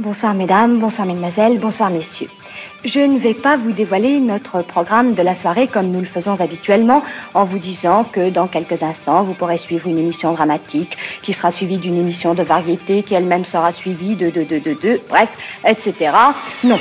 Bonsoir mesdames, bonsoir mesdemoiselles, bonsoir messieurs. Je ne vais pas vous dévoiler notre programme de la soirée comme nous le faisons habituellement en vous disant que dans quelques instants, vous pourrez suivre une émission dramatique qui sera suivie d'une émission de variété qui elle-même sera suivie de de de de de, bref, etc. Non.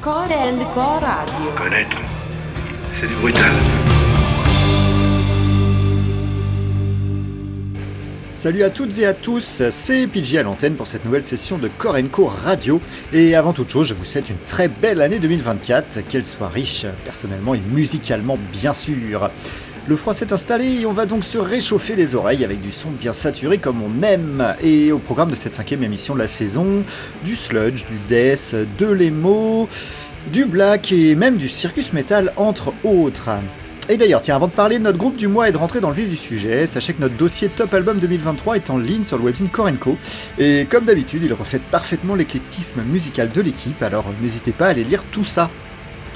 Core and Core Radio. Connaître, c'est du brutal. Salut à toutes et à tous, c'est PJ à l'antenne pour cette nouvelle session de Korenko Radio. Et avant toute chose, je vous souhaite une très belle année 2024, qu'elle soit riche personnellement et musicalement bien sûr. Le froid s'est installé et on va donc se réchauffer les oreilles avec du son bien saturé comme on aime. Et au programme de cette cinquième émission de la saison, du sludge, du death, de l'emo, du black et même du circus metal entre autres. Et d'ailleurs, tiens, avant de parler de notre groupe du mois et de rentrer dans le vif du sujet, sachez que notre dossier Top Album 2023 est en ligne sur le webzine Korenko. Et comme d'habitude, il reflète parfaitement l'éclectisme musical de l'équipe, alors n'hésitez pas à aller lire tout ça.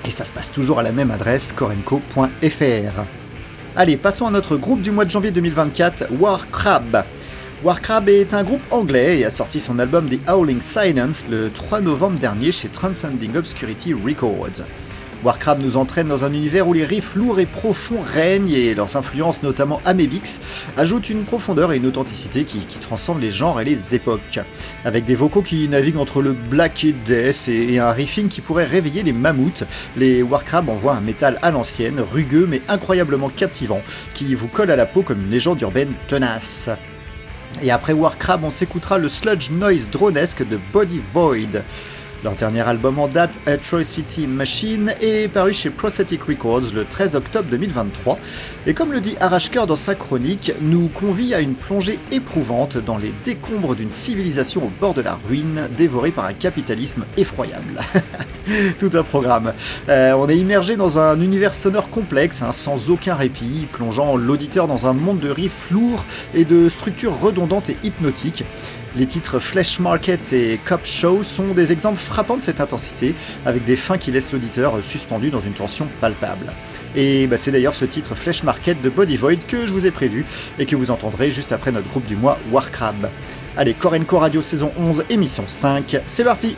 Et ça se passe toujours à la même adresse, korenko.fr. Allez, passons à notre groupe du mois de janvier 2024, War Crab. War Crab est un groupe anglais et a sorti son album The Howling Silence le 3 novembre dernier chez Transcending Obscurity Records. Warcrab nous entraîne dans un univers où les riffs lourds et profonds règnent et leurs influences, notamment Amebix, ajoutent une profondeur et une authenticité qui, transcendent les genres et les époques. Avec des vocaux qui naviguent entre le black et death et, et un riffing qui pourrait réveiller les mammouths, les Warcrab envoient un métal à l'ancienne, rugueux mais incroyablement captivant, qui vous colle à la peau comme une légende urbaine tenace. Et après Warcrab, on s'écoutera le sludge noise dronesque de Body Void. Leur dernier album en date, Atrocity Machine, est paru chez Prosthetic Records le 13 octobre 2023, et comme le dit Arashker dans sa chronique, nous convie à une plongée éprouvante dans les décombres d'une civilisation au bord de la ruine, dévorée par un capitalisme effroyable. Tout un programme. Euh, on est immergé dans un univers sonore complexe, hein, sans aucun répit, plongeant l'auditeur dans un monde de riffs lourds et de structures redondantes et hypnotiques. Les titres Flesh Market et Cop Show sont des exemples frappants de cette intensité, avec des fins qui laissent l'auditeur suspendu dans une tension palpable. Et bah, c'est d'ailleurs ce titre Flesh Market de Body Void que je vous ai prévu et que vous entendrez juste après notre groupe du mois Warcrab. Allez, Korenko Radio saison 11, émission 5, c'est parti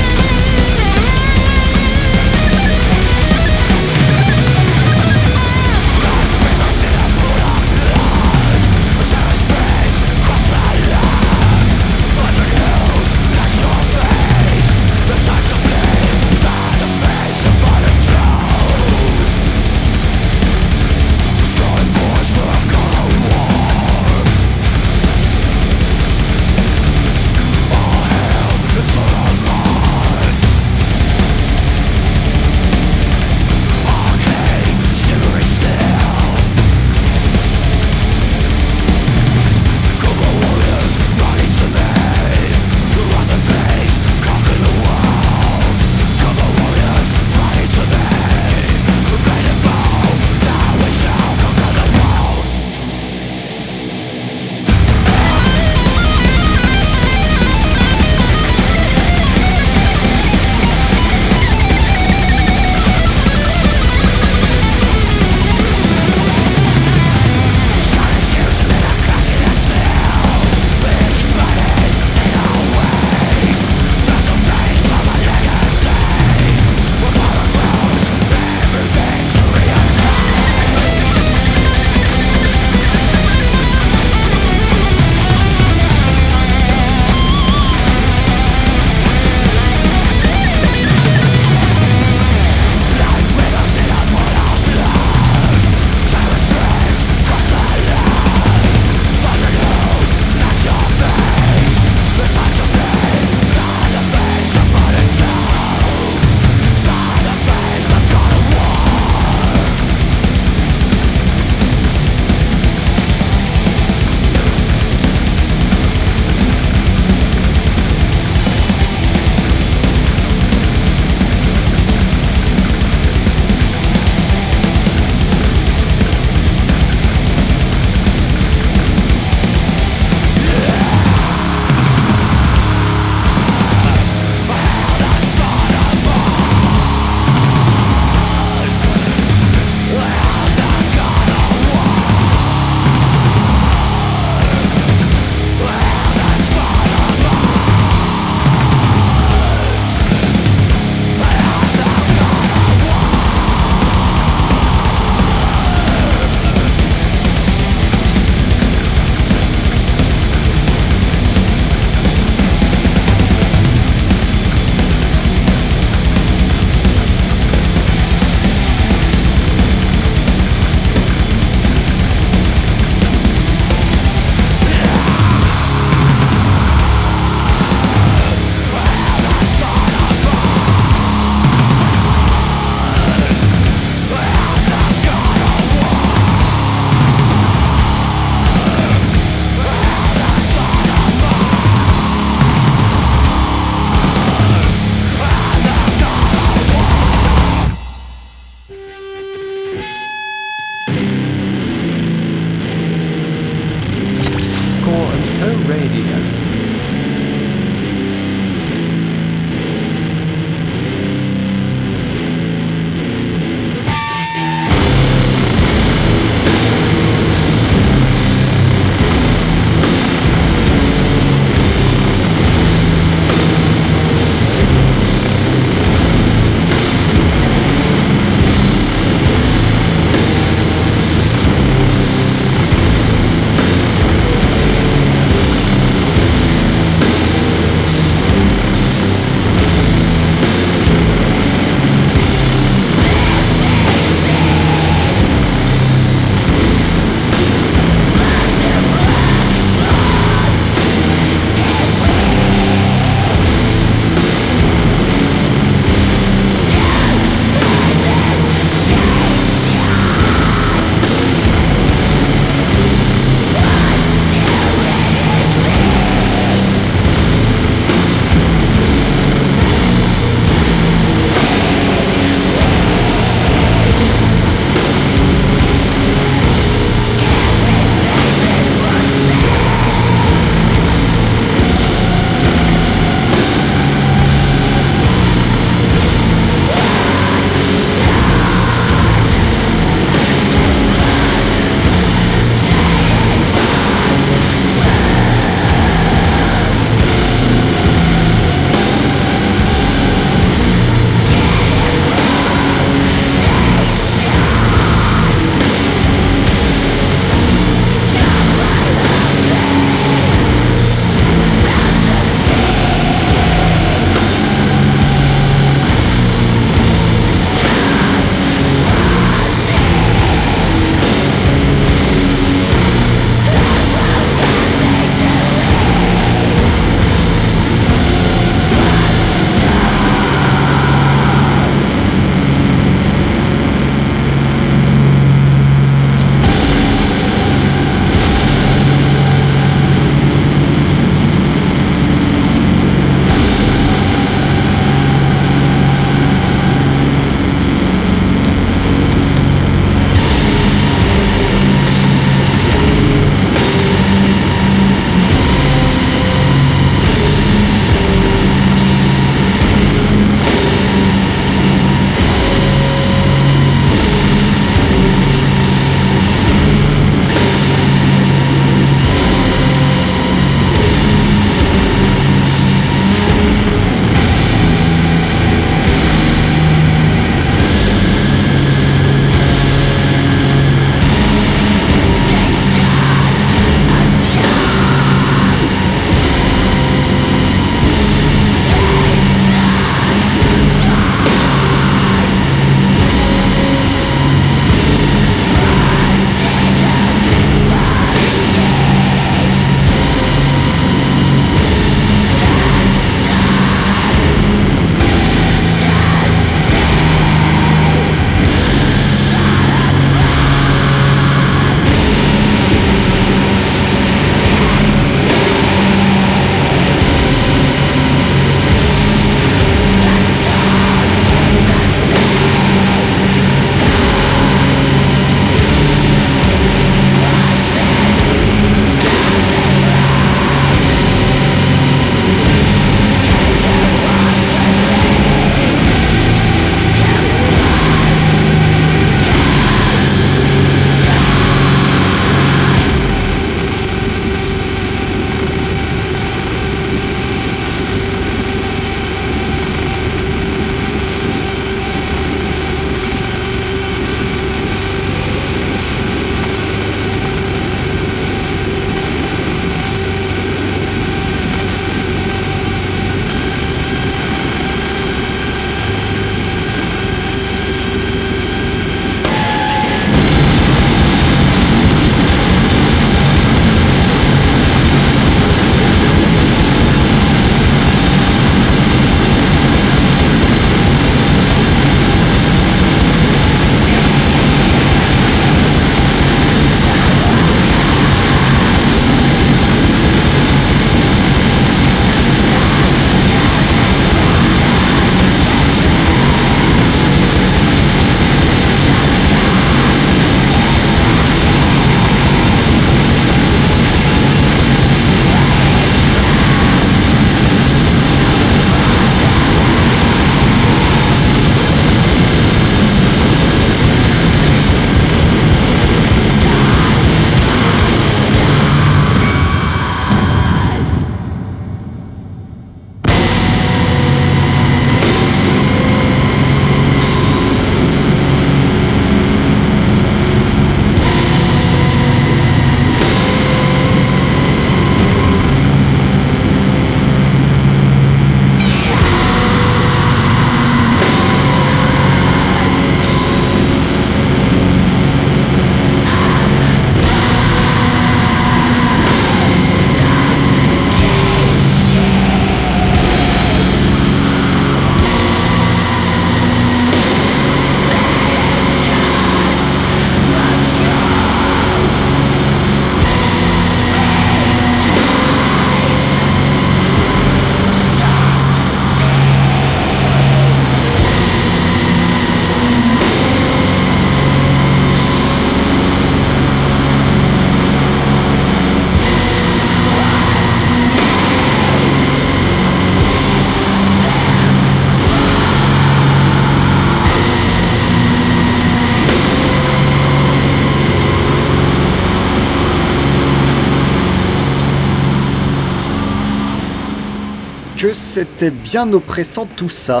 c'était bien oppressant tout ça.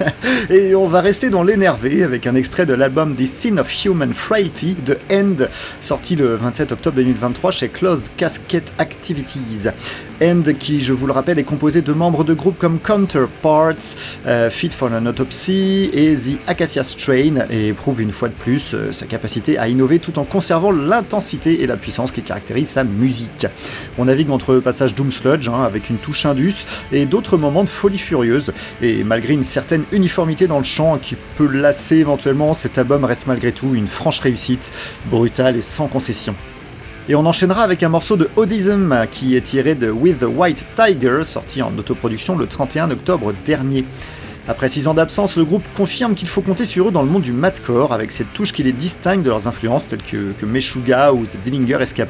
Et on va rester dans l'énervé avec un extrait de l'album The Sin of Human Frailty de End, sorti le 27 octobre 2023 chez Closed Casket Activities. Qui, je vous le rappelle, est composé de membres de groupes comme Counterparts, euh, Fit for an Autopsy et The Acacia Strain, et prouve une fois de plus euh, sa capacité à innover tout en conservant l'intensité et la puissance qui caractérisent sa musique. On navigue entre passages Doom Sludge, hein, avec une touche indus, et d'autres moments de folie furieuse, et malgré une certaine uniformité dans le chant qui peut lasser éventuellement, cet album reste malgré tout une franche réussite, brutale et sans concession. Et on enchaînera avec un morceau de Odism qui est tiré de With the White Tiger, sorti en autoproduction le 31 octobre dernier. Après 6 ans d'absence, le groupe confirme qu'il faut compter sur eux dans le monde du madcore, avec cette touche qui les distingue de leurs influences telles que, Meshuggah ou The Dillinger Escape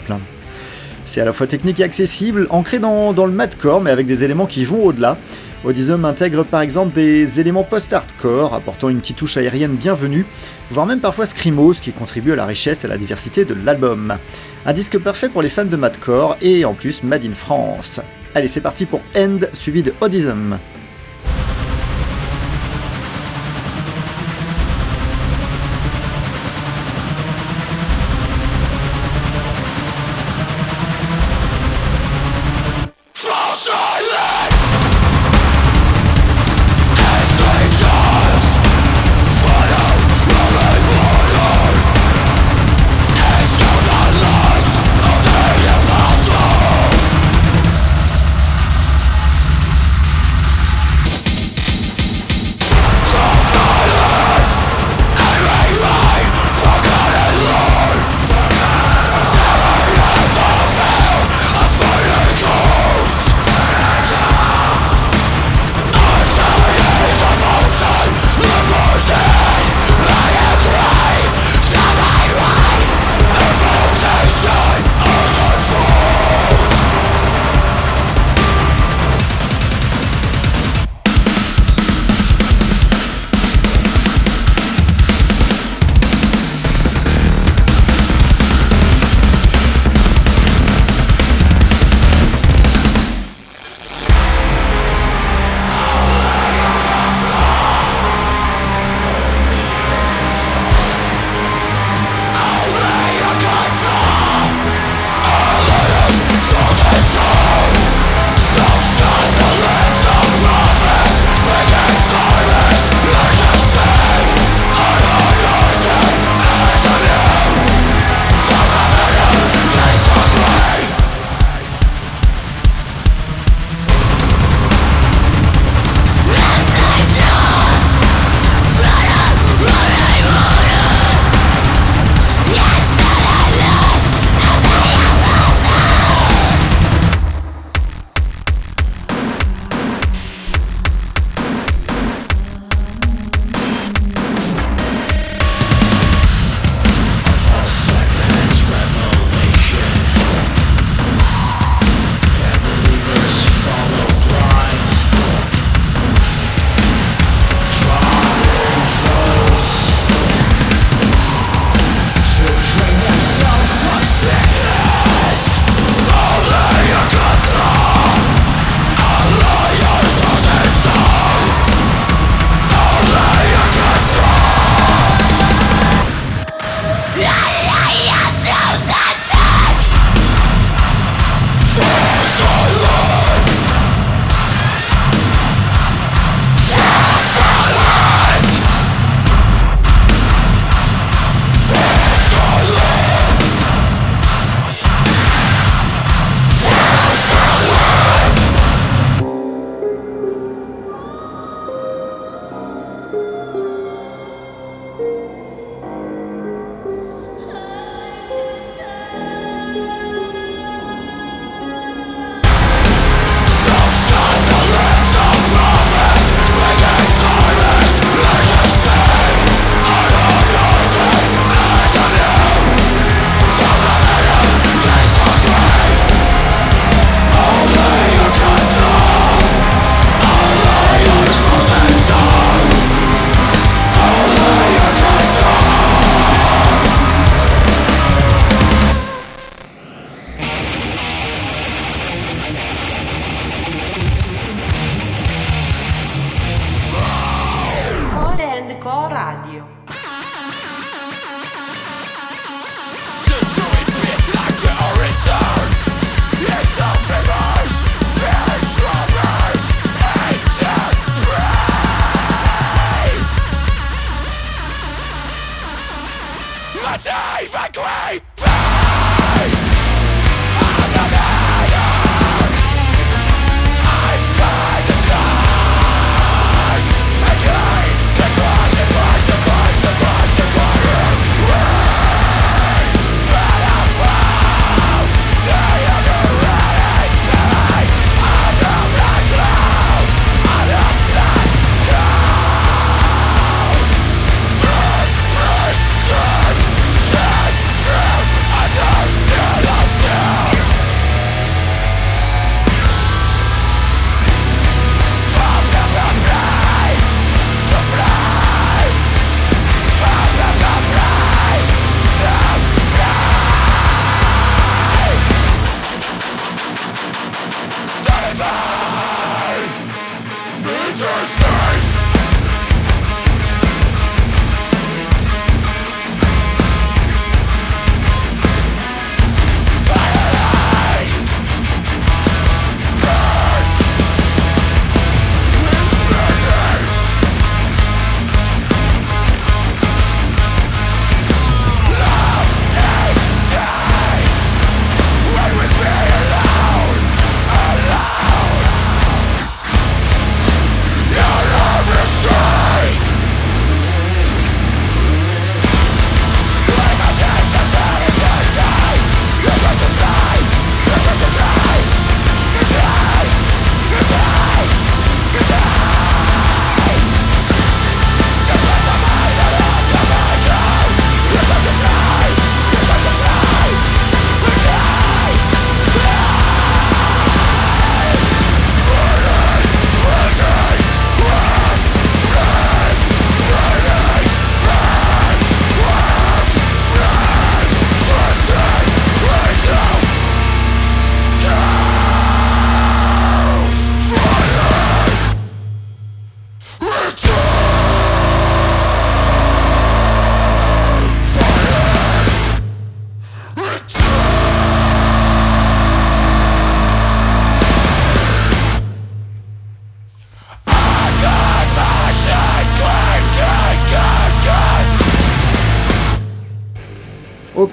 C'est à la fois technique et accessible, ancré dans, dans le madcore mais avec des éléments qui vont au-delà. Odysseum intègre par exemple des éléments post-hardcore, apportant une petite touche aérienne bienvenue, voire même parfois screamo, qui contribue à la richesse et à la diversité de l'album. Un disque parfait pour les fans de madcore et en plus made in France. Allez, c'est parti pour End suivi de Odysseum.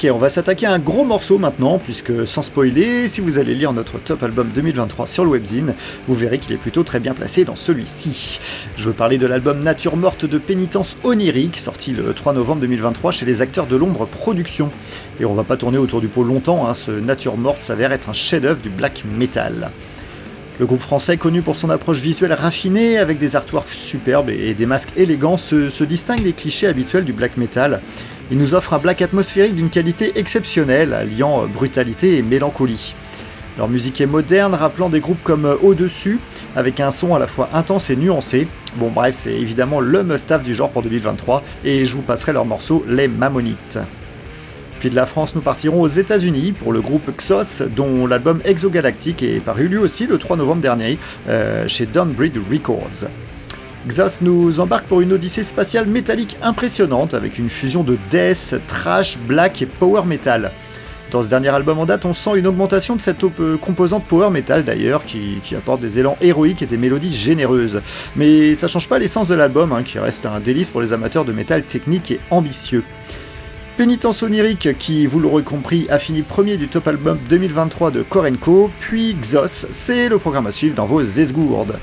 On va s'attaquer à un gros morceau maintenant, puisque sans spoiler, si vous allez lire notre top album 2023 sur le webzine, vous verrez qu'il est plutôt très bien placé dans celui-ci. Je veux parler de l'album Nature morte de pénitence onirique, sorti le 3 novembre 2023 chez les acteurs de l'ombre Productions. Et on va pas tourner autour du pot longtemps, hein, ce Nature morte s'avère être un chef-d'œuvre du black metal. Le groupe français, connu pour son approche visuelle raffinée, avec des artworks superbes et des masques élégants, se distingue des clichés habituels du black metal il nous offre un black atmosphérique d'une qualité exceptionnelle, alliant brutalité et mélancolie. Leur musique est moderne, rappelant des groupes comme Au-dessus, avec un son à la fois intense et nuancé. Bon bref, c'est évidemment le must-have du genre pour 2023, et je vous passerai leur morceau Les Mammonites. Puis de la France, nous partirons aux États-Unis pour le groupe Xos, dont l'album Exogalactic est paru lui aussi le 3 novembre dernier euh, chez Downbreed Records. Xos nous embarque pour une odyssée spatiale métallique impressionnante avec une fusion de death, trash, black et power metal. Dans ce dernier album en date, on sent une augmentation de cette composante power metal d'ailleurs, qui, apporte des élans héroïques et des mélodies généreuses. Mais ça change pas l'essence de l'album, hein, qui reste un délice pour les amateurs de métal technique et ambitieux. Pénitence onirique, qui, vous l'aurez compris, a fini premier du top album 2023 de Korenko, puis Xos, c'est le programme à suivre dans vos esgourdes.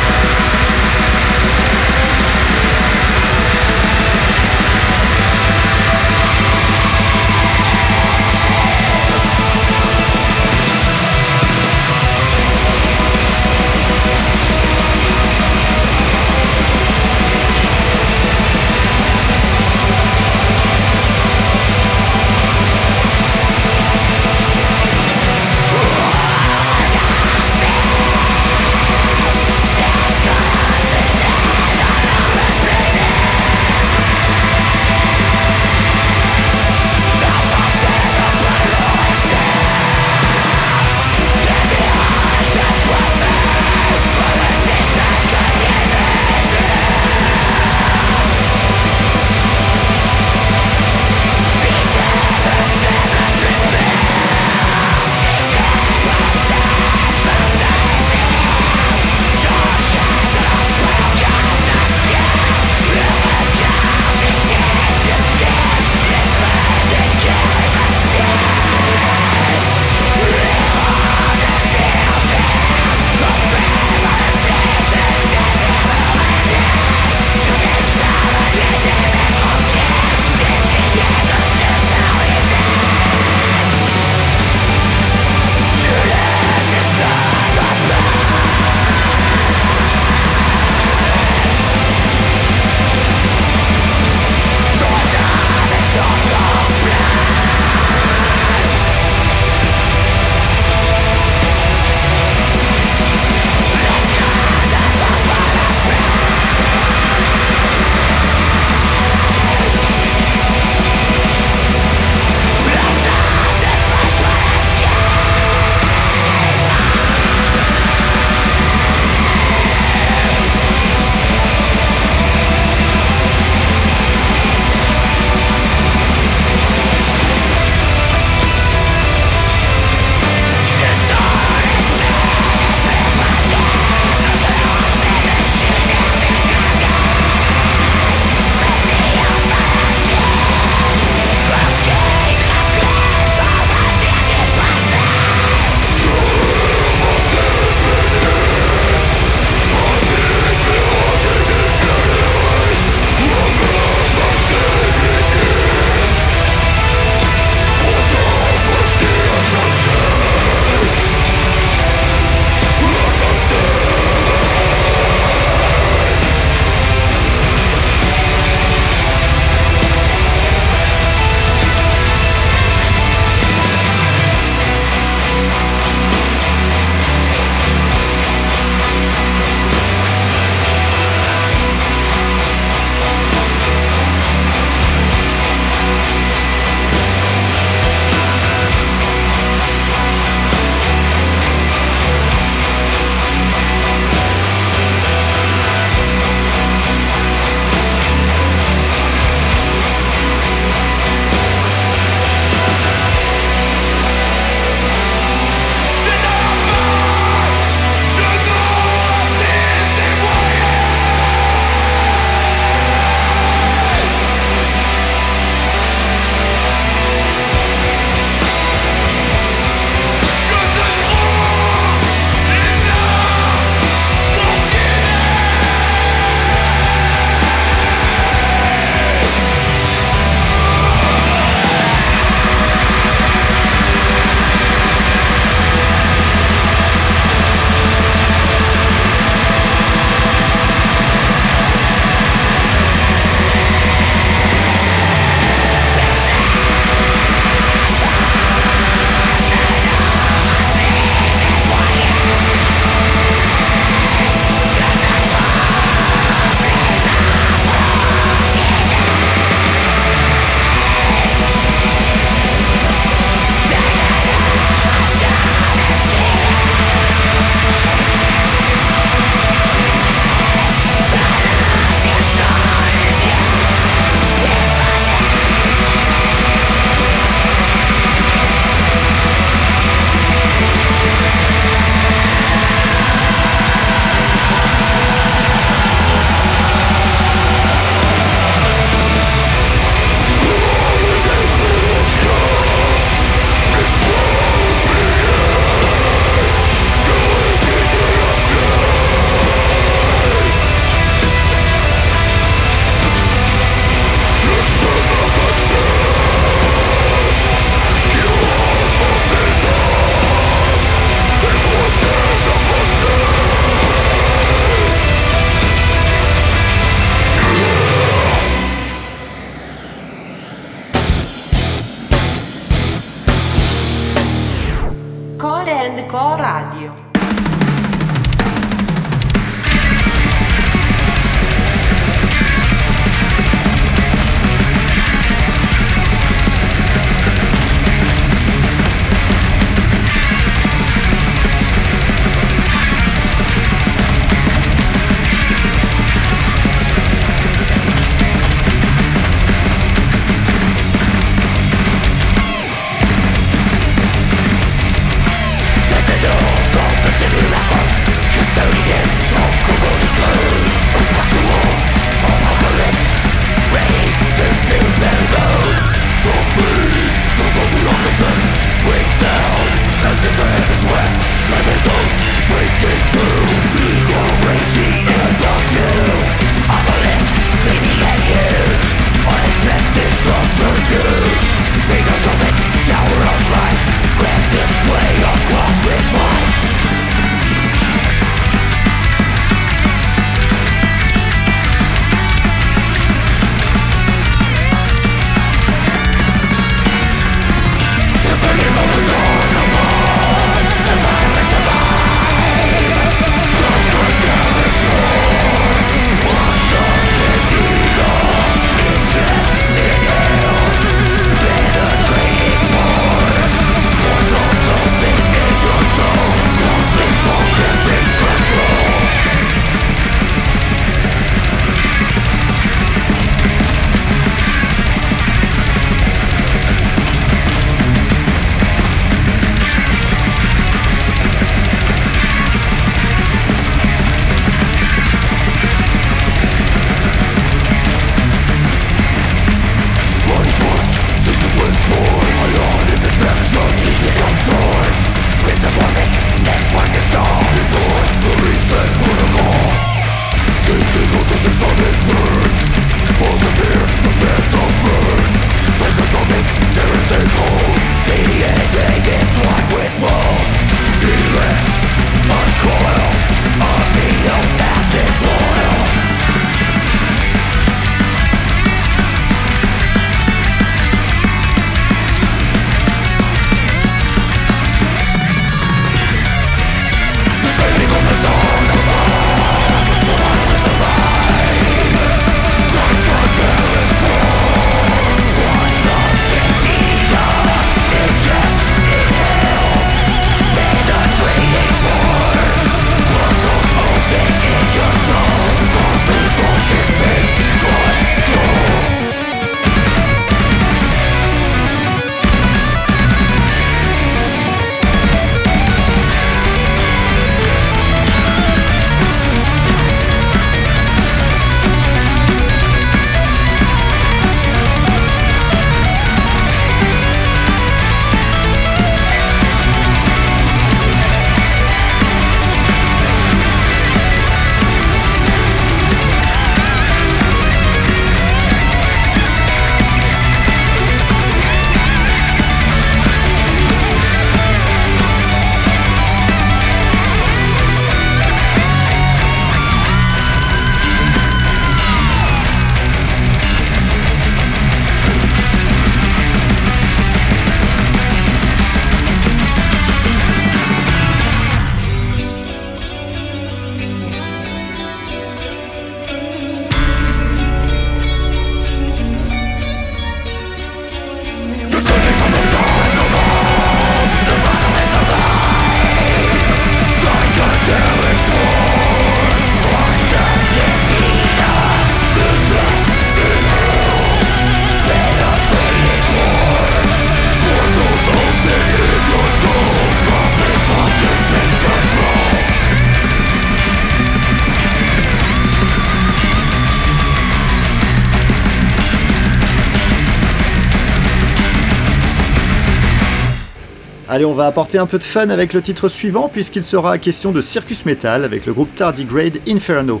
On va apporter un peu de fun avec le titre suivant puisqu'il sera question de Circus Metal avec le groupe Tardigrade Inferno.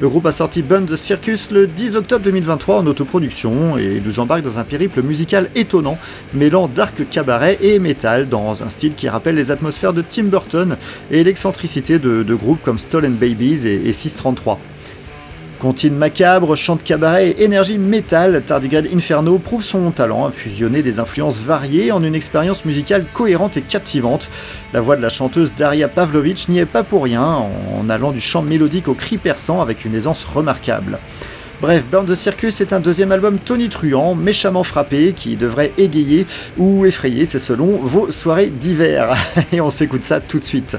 Le groupe a sorti Bun the Circus le 10 octobre 2023 en autoproduction et nous embarque dans un périple musical étonnant, mêlant dark cabaret et metal dans un style qui rappelle les atmosphères de Tim Burton et l'excentricité de, groupes comme Stolen Babies et, et 633. Contine macabre, chante cabaret et énergie métal, Tardigrade Inferno prouve son talent à fusionner des influences variées en une expérience musicale cohérente et captivante. La voix de la chanteuse Daria Pavlovich n'y est pas pour rien, en allant du chant mélodique au cri perçant avec une aisance remarquable. Bref, Burn the Circus est un deuxième album tonitruant, méchamment frappé, qui devrait égayer ou effrayer, c'est selon, vos soirées d'hiver. Et on s'écoute ça tout de suite.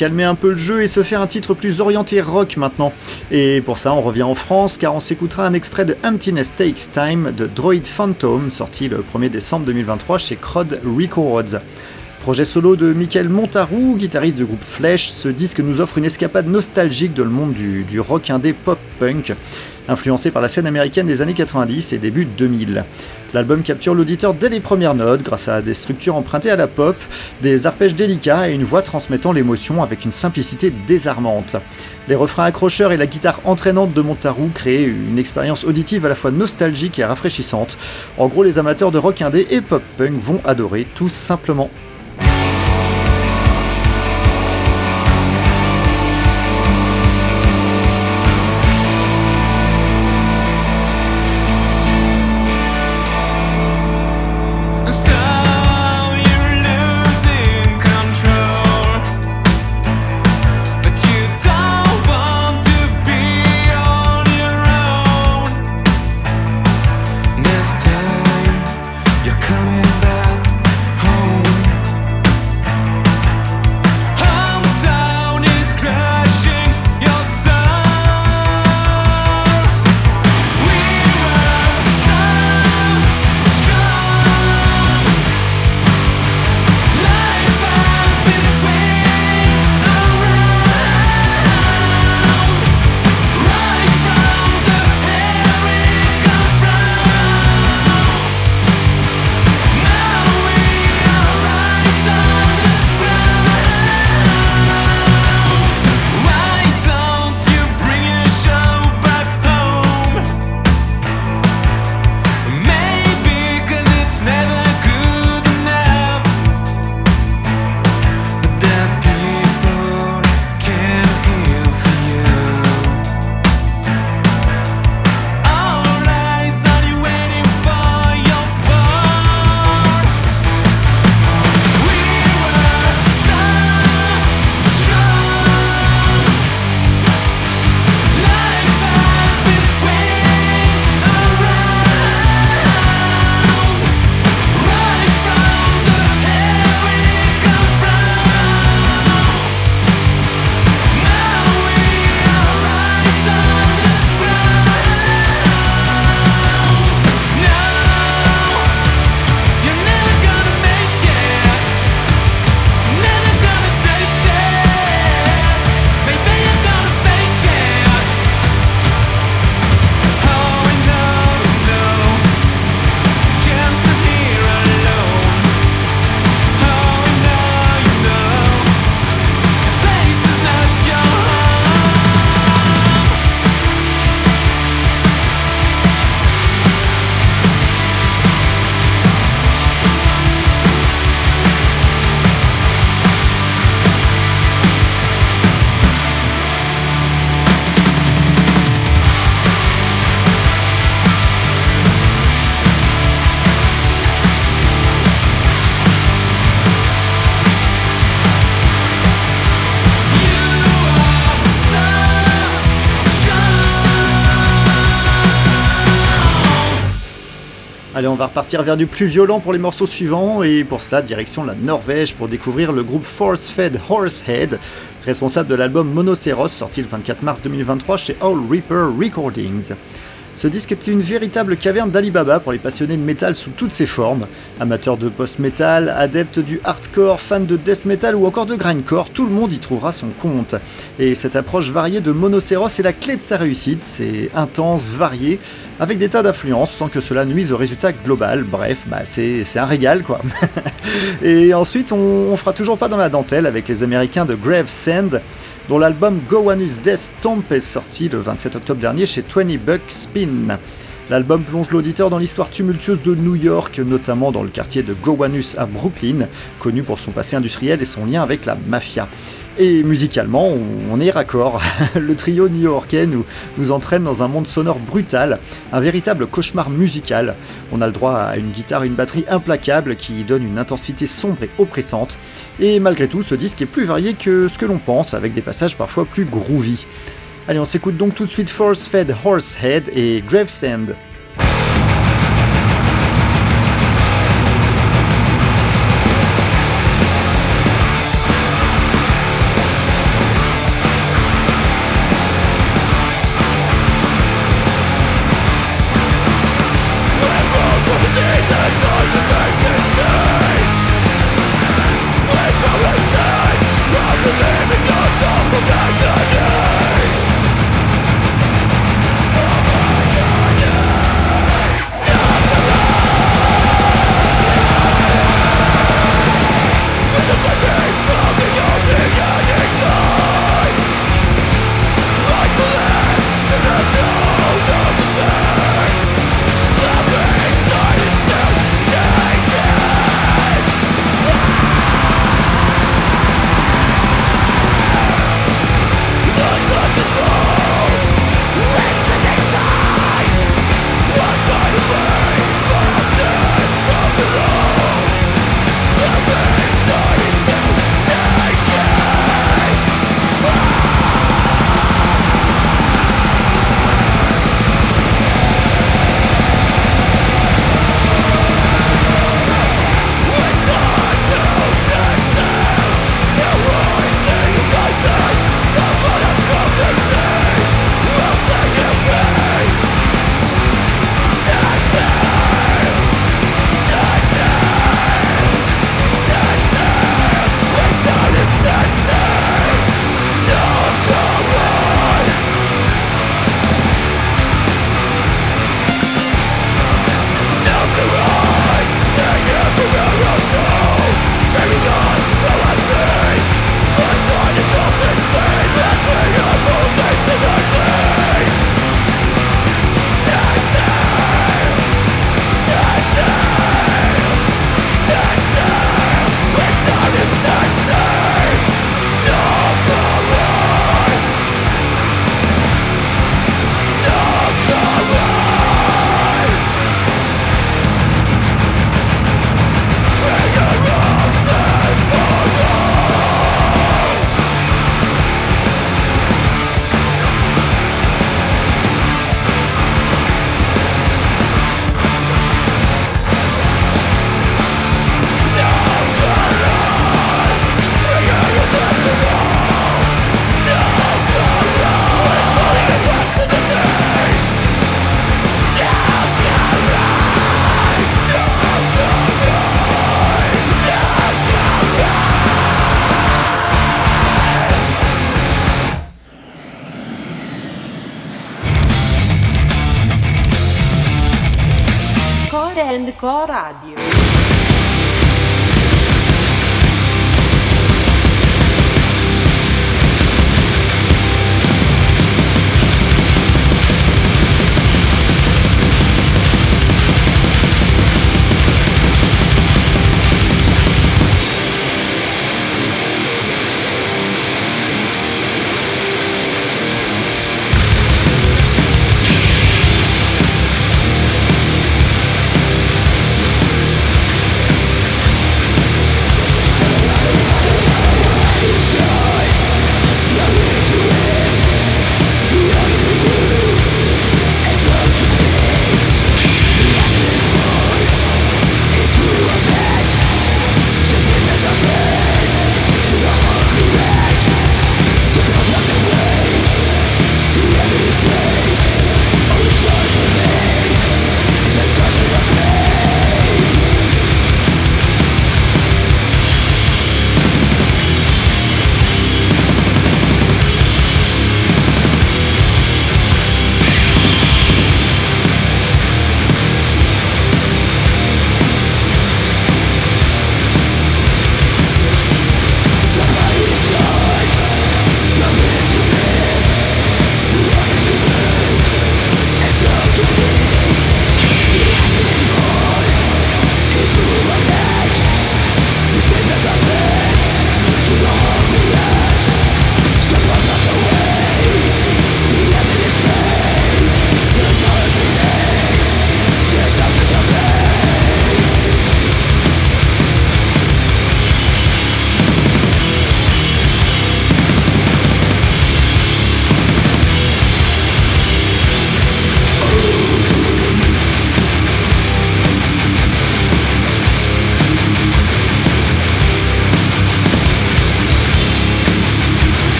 Calmer un peu le jeu et se faire un titre plus orienté rock maintenant. Et pour ça, on revient en France car on s'écoutera un extrait de Emptiness Takes Time de Droid Phantom, sorti le 1er décembre 2023 chez Crod Records. Projet solo de Michael Montarou, guitariste du groupe Flèche, ce disque nous offre une escapade nostalgique dans le monde du, rock indé pop-punk, influencé par la scène américaine des années 90 et début 2000. L'album capture l'auditeur dès les premières notes grâce à des structures empruntées à la pop, des arpèges délicats et une voix transmettant l'émotion avec une simplicité désarmante. Les refrains accrocheurs et la guitare entraînante de Montarou créent une expérience auditive à la fois nostalgique et rafraîchissante. En gros, les amateurs de rock indé et pop punk vont adorer tout simplement. Va repartir vers du plus violent pour les morceaux suivants, et pour cela, direction la Norvège pour découvrir le groupe Force Fed Horsehead, responsable de l'album Monoceros, sorti le 24 mars 2023 chez All Reaper Recordings. Ce disque était une véritable caverne d'Alibaba pour les passionnés de métal sous toutes ses formes. Amateurs de post-metal, adeptes du hardcore, fans de death metal ou encore de grindcore, tout le monde y trouvera son compte. Et cette approche variée de Monoceros est la clé de sa réussite, c'est intense, varié, avec des tas d'influences sans que cela nuise au résultat global. Bref, bah c'est un régal quoi. Et ensuite, on, on fera toujours pas dans la dentelle avec les américains de Grave Sand dont l'album Gowanus Death Stomp est sorti le 27 octobre dernier chez 20 Buck Spin. L'album plonge l'auditeur dans l'histoire tumultueuse de New York, notamment dans le quartier de Gowanus à Brooklyn, connu pour son passé industriel et son lien avec la mafia. Et musicalement, on est raccord. Le trio new-yorkais nous, nous entraîne dans un monde sonore brutal, un véritable cauchemar musical. On a le droit à une guitare et une batterie implacables qui donnent une intensité sombre et oppressante. Et malgré tout, ce disque est plus varié que ce que l'on pense, avec des passages parfois plus groovy. Allez, on s'écoute donc tout de suite Force Fed Horsehead et Gravesend. Trend Co Radio.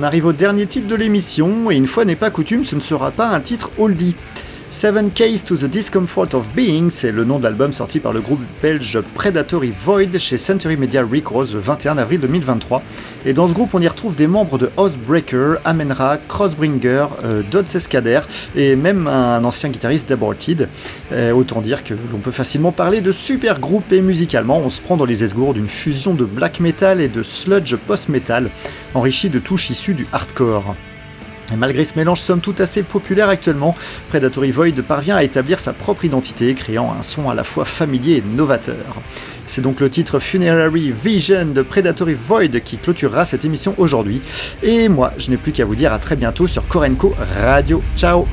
On arrive au dernier titre de l'émission, et une fois n'est pas coutume, ce ne sera pas un titre oldie. Seven Keys to the Discomfort of Being, c'est le nom de l'album sorti par le groupe belge Predatory Void chez Century Media Records le 21 avril 2023. Et dans ce groupe, on y retrouve des membres de Housebreaker, Amenra, Crossbringer, euh, Dodds Escader et même un ancien guitariste d'Aborted. Euh, autant dire que l'on peut facilement parler de super groupe et musicalement, on se prend dans les esgours d'une fusion de black metal et de sludge post-metal enrichi de touches issues du hardcore. Et malgré ce mélange somme toute assez populaire actuellement, Predatory Void parvient à établir sa propre identité, créant un son à la fois familier et novateur. C'est donc le titre Funerary Vision de Predatory Void qui clôturera cette émission aujourd'hui. Et moi, je n'ai plus qu'à vous dire à très bientôt sur Korenko Radio. Ciao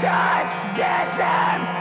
touch doesn't